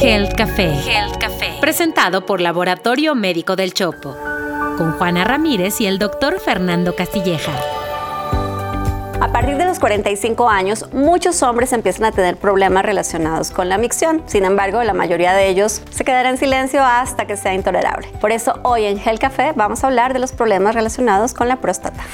Health Café. Health. Presentado por Laboratorio Médico del Chopo. Con Juana Ramírez y el doctor Fernando Castilleja. A partir de los 45 años, muchos hombres empiezan a tener problemas relacionados con la micción. Sin embargo, la mayoría de ellos se quedará en silencio hasta que sea intolerable. Por eso, hoy en Gel Café vamos a hablar de los problemas relacionados con la próstata.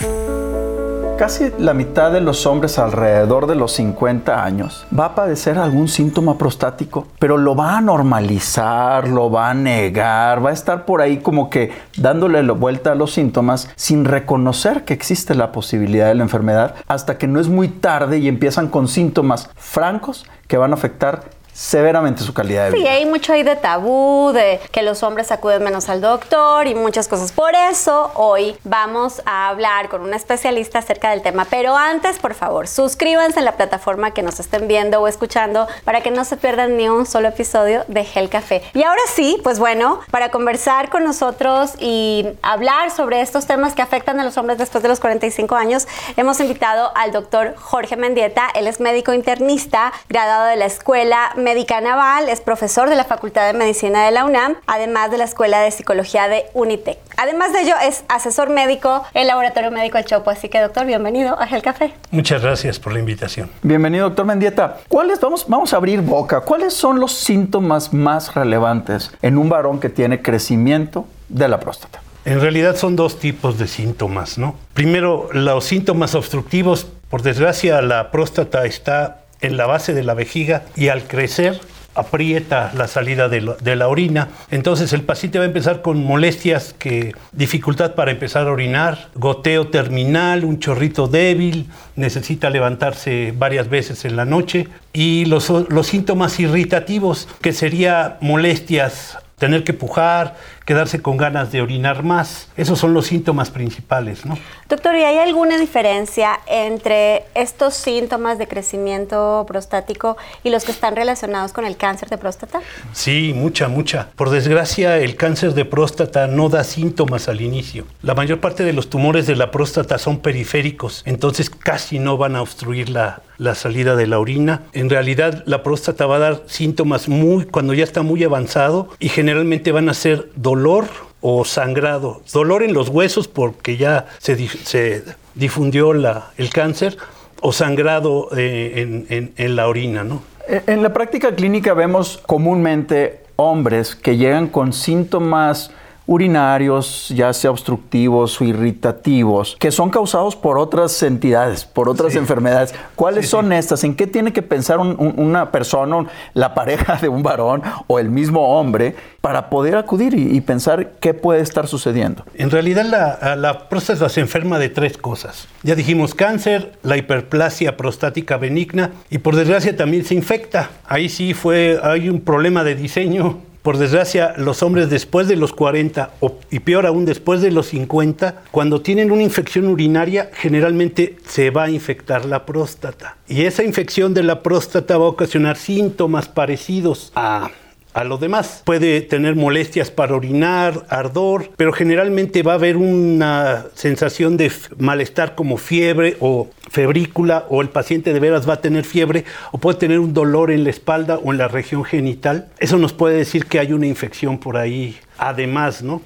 Casi la mitad de los hombres alrededor de los 50 años va a padecer algún síntoma prostático, pero lo va a normalizar, lo va a negar, va a estar por ahí como que dándole la vuelta a los síntomas sin reconocer que existe la posibilidad de la enfermedad hasta que no es muy tarde y empiezan con síntomas francos que van a afectar severamente su calidad de vida. Sí, hay mucho ahí de tabú, de que los hombres acuden menos al doctor y muchas cosas. Por eso hoy vamos a hablar con un especialista acerca del tema. Pero antes, por favor, suscríbanse en la plataforma que nos estén viendo o escuchando para que no se pierdan ni un solo episodio de Gel Café. Y ahora sí, pues bueno, para conversar con nosotros y hablar sobre estos temas que afectan a los hombres después de los 45 años, hemos invitado al doctor Jorge Mendieta. Él es médico internista, graduado de la Escuela médica naval, es profesor de la Facultad de Medicina de la UNAM, además de la Escuela de Psicología de Unitec. Además de ello, es asesor médico en Laboratorio Médico El Chopo. Así que, doctor, bienvenido a Gel Café. Muchas gracias por la invitación. Bienvenido, doctor Mendieta. ¿Cuáles, vamos, vamos a abrir boca, cuáles son los síntomas más relevantes en un varón que tiene crecimiento de la próstata? En realidad son dos tipos de síntomas, ¿no? Primero, los síntomas obstructivos. Por desgracia, la próstata está en la base de la vejiga y al crecer aprieta la salida de, la orina. Entonces el paciente va a empezar con molestias, que dificultad para empezar a orinar, goteo terminal, un chorrito débil, necesita levantarse varias veces en la noche y los, los síntomas irritativos, que sería molestias tener que pujar, quedarse con ganas de orinar más. Esos son los síntomas principales, ¿no? Doctor, ¿y hay alguna diferencia entre estos síntomas de crecimiento prostático y los que están relacionados con el cáncer de próstata? Sí, mucha, mucha. Por desgracia, el cáncer de próstata no da síntomas al inicio. La mayor parte de los tumores de la próstata son periféricos, entonces casi no van a obstruir la, la salida de la orina. En realidad, la próstata va a dar síntomas muy cuando ya está muy avanzado y generalmente van a ser dolor dolor o sangrado. Dolor en los huesos porque ya se, difundió la, el cáncer o sangrado eh, en, en, la orina, ¿no? En la práctica clínica vemos comúnmente hombres que llegan con síntomas urinarios, ya sea obstructivos o irritativos, que son causados por otras entidades, por otras enfermedades. ¿Cuáles son estas? ¿En qué tiene que pensar una persona, la pareja de un varón o el mismo hombre, para poder acudir y, pensar qué puede estar sucediendo? En realidad la, la próstata se enferma de tres cosas. Ya dijimos cáncer, la hiperplasia prostática benigna y por desgracia también se infecta. Ahí sí fue, hay un problema de diseño por desgracia, los hombres después de los 40 y peor aún después de los 50, cuando tienen una infección urinaria, generalmente se va a infectar la próstata. Y esa infección de la próstata va a ocasionar síntomas parecidos a a lo demás. Puede tener molestias para orinar, ardor, pero generalmente va a haber una sensación de malestar como fiebre o febrícula o el paciente de veras va a tener fiebre o puede tener un dolor en la espalda o en la región genital. Eso nos puede decir que hay una infección por ahí además, ¿no?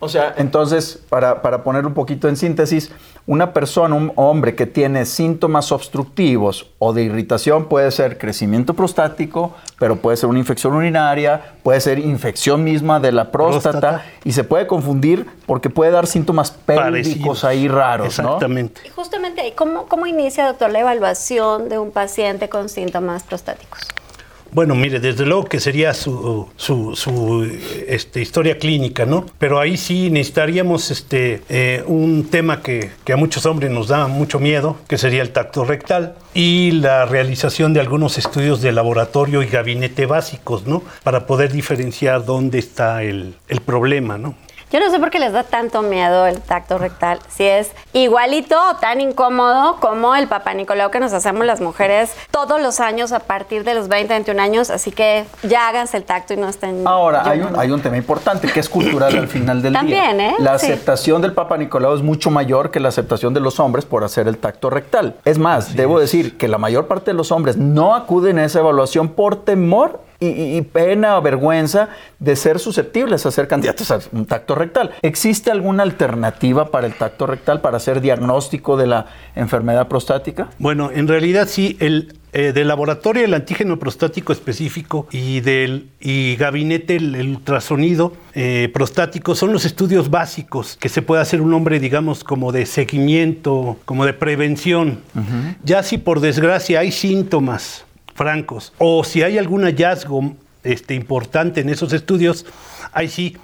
O sea, entonces, para, poner un poquito en síntesis, una persona, un hombre que tiene síntomas obstructivos o de irritación puede ser crecimiento prostático, pero puede ser una infección urinaria, puede ser infección misma de la próstata, y se puede confundir porque puede dar síntomas pélvicos ahí raros, Exactamente. Y justamente, ¿cómo, ¿cómo inicia, doctor, la evaluación de un paciente con síntomas prostáticos? Bueno, mire, desde luego que sería su, su, este, historia clínica, ¿no? Pero ahí sí necesitaríamos este, eh, un tema que, que, a muchos hombres nos da mucho miedo, que sería el tacto rectal y la realización de algunos estudios de laboratorio y gabinete básicos, ¿no? Para poder diferenciar dónde está el, el problema, ¿no? Yo no sé por qué les da tanto miedo el tacto rectal, si es igualito o tan incómodo como el papá Nicolau que nos hacemos las mujeres todos los años a partir de los 20, 21 años, así que ya háganse el tacto y no estén... Ahora, hay un, hay un, tema importante que es cultural al final del También, día. ¿eh? La aceptación del papá Nicolau es mucho mayor que la aceptación de los hombres por hacer el tacto rectal. Es más, debo decir que la mayor parte de los hombres no acuden a esa evaluación por temor y, y, pena o vergüenza de ser susceptibles a ser candidatos a un tacto rectal. ¿Existe alguna alternativa para el tacto rectal para hacer diagnóstico de la enfermedad prostática? Bueno, en realidad sí, el, eh, del laboratorio el antígeno prostático específico y del y gabinete el, el ultrasonido eh, prostático son los estudios básicos que se puede hacer un hombre digamos como de seguimiento como de prevención uh -huh. ya si por desgracia hay síntomas francos. O si hay algún hallazgo este, importante en esos estudios, ahí sí,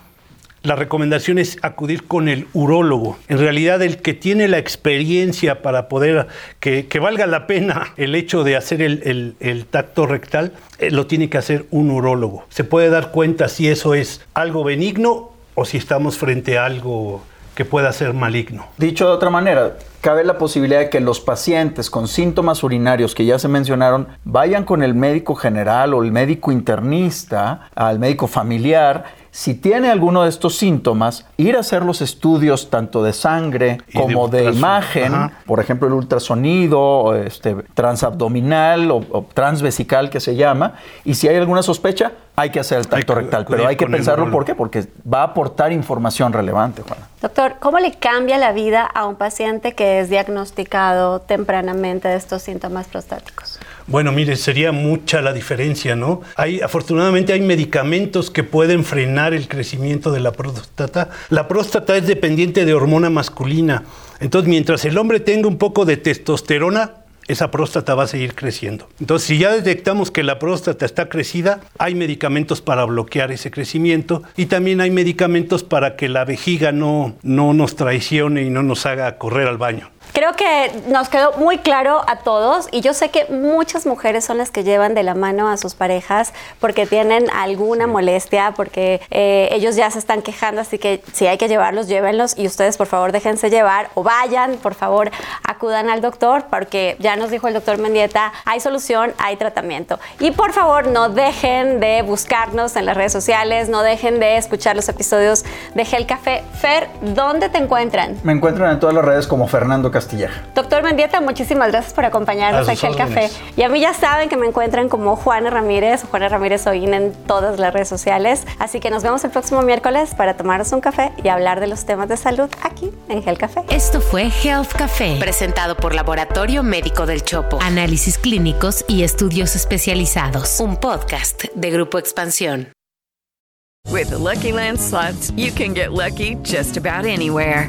la recomendación es acudir con el urólogo. En realidad, el que tiene la experiencia para poder que, valga la pena el hecho de hacer el tacto rectal, eh, lo tiene que hacer un urólogo. Se puede dar cuenta si eso es algo benigno o si estamos frente a algo que pueda ser maligno. Dicho de otra manera, cabe la posibilidad de que los pacientes con síntomas urinarios que ya se mencionaron vayan con el médico general o el médico internista, al médico familiar, si tiene alguno de estos síntomas, ir a hacer los estudios tanto de sangre como de, de imagen, Ajá. por ejemplo el ultrasonido, este, transabdominal o, o, transvesical que se llama, y si hay alguna sospecha, hay que hacer el tacto hay, rectal, pero hay que pensarlo por qué, porque va a aportar información relevante, Juana. Doctor, ¿cómo le cambia la vida a un paciente que es diagnosticado tempranamente de estos síntomas prostáticos? Bueno, mire, sería mucha la diferencia, ¿no? Hay, afortunadamente hay medicamentos que pueden frenar el crecimiento de la próstata. La próstata es dependiente de hormona masculina. Entonces, mientras el hombre tenga un poco de testosterona, esa próstata va a seguir creciendo. Entonces, si ya detectamos que la próstata está crecida, hay medicamentos para bloquear ese crecimiento y también hay medicamentos para que la vejiga no, no nos traicione y no nos haga correr al baño. Creo que nos quedó muy claro a todos y yo sé que muchas mujeres son las que llevan de la mano a sus parejas porque tienen alguna molestia, porque eh, ellos ya se están quejando, así que si hay que llevarlos, llévenlos y ustedes por favor déjense llevar o vayan, por favor acudan al doctor porque ya nos dijo el doctor Mendieta, hay solución, hay tratamiento. Y por favor no dejen de buscarnos en las redes sociales, no dejen de escuchar los episodios de Gel Café. Fer, ¿dónde te encuentran? Me encuentran en todas las redes como Fernando Castilleja. Doctor Mendieta, muchísimas gracias por acompañarnos aquí al café. Y a mí ya saben que me encuentran como Juana Ramírez o Juana Ramírez Oín en todas las redes sociales. Así que nos vemos el próximo miércoles para tomarnos un café y hablar de los temas de salud aquí en Gel Café. Esto fue Health Café, presentado por Laboratorio Médico del Chopo. Análisis clínicos y estudios especializados. Un podcast de Grupo Expansión. With the Lucky Land slots, you can get lucky just about anywhere.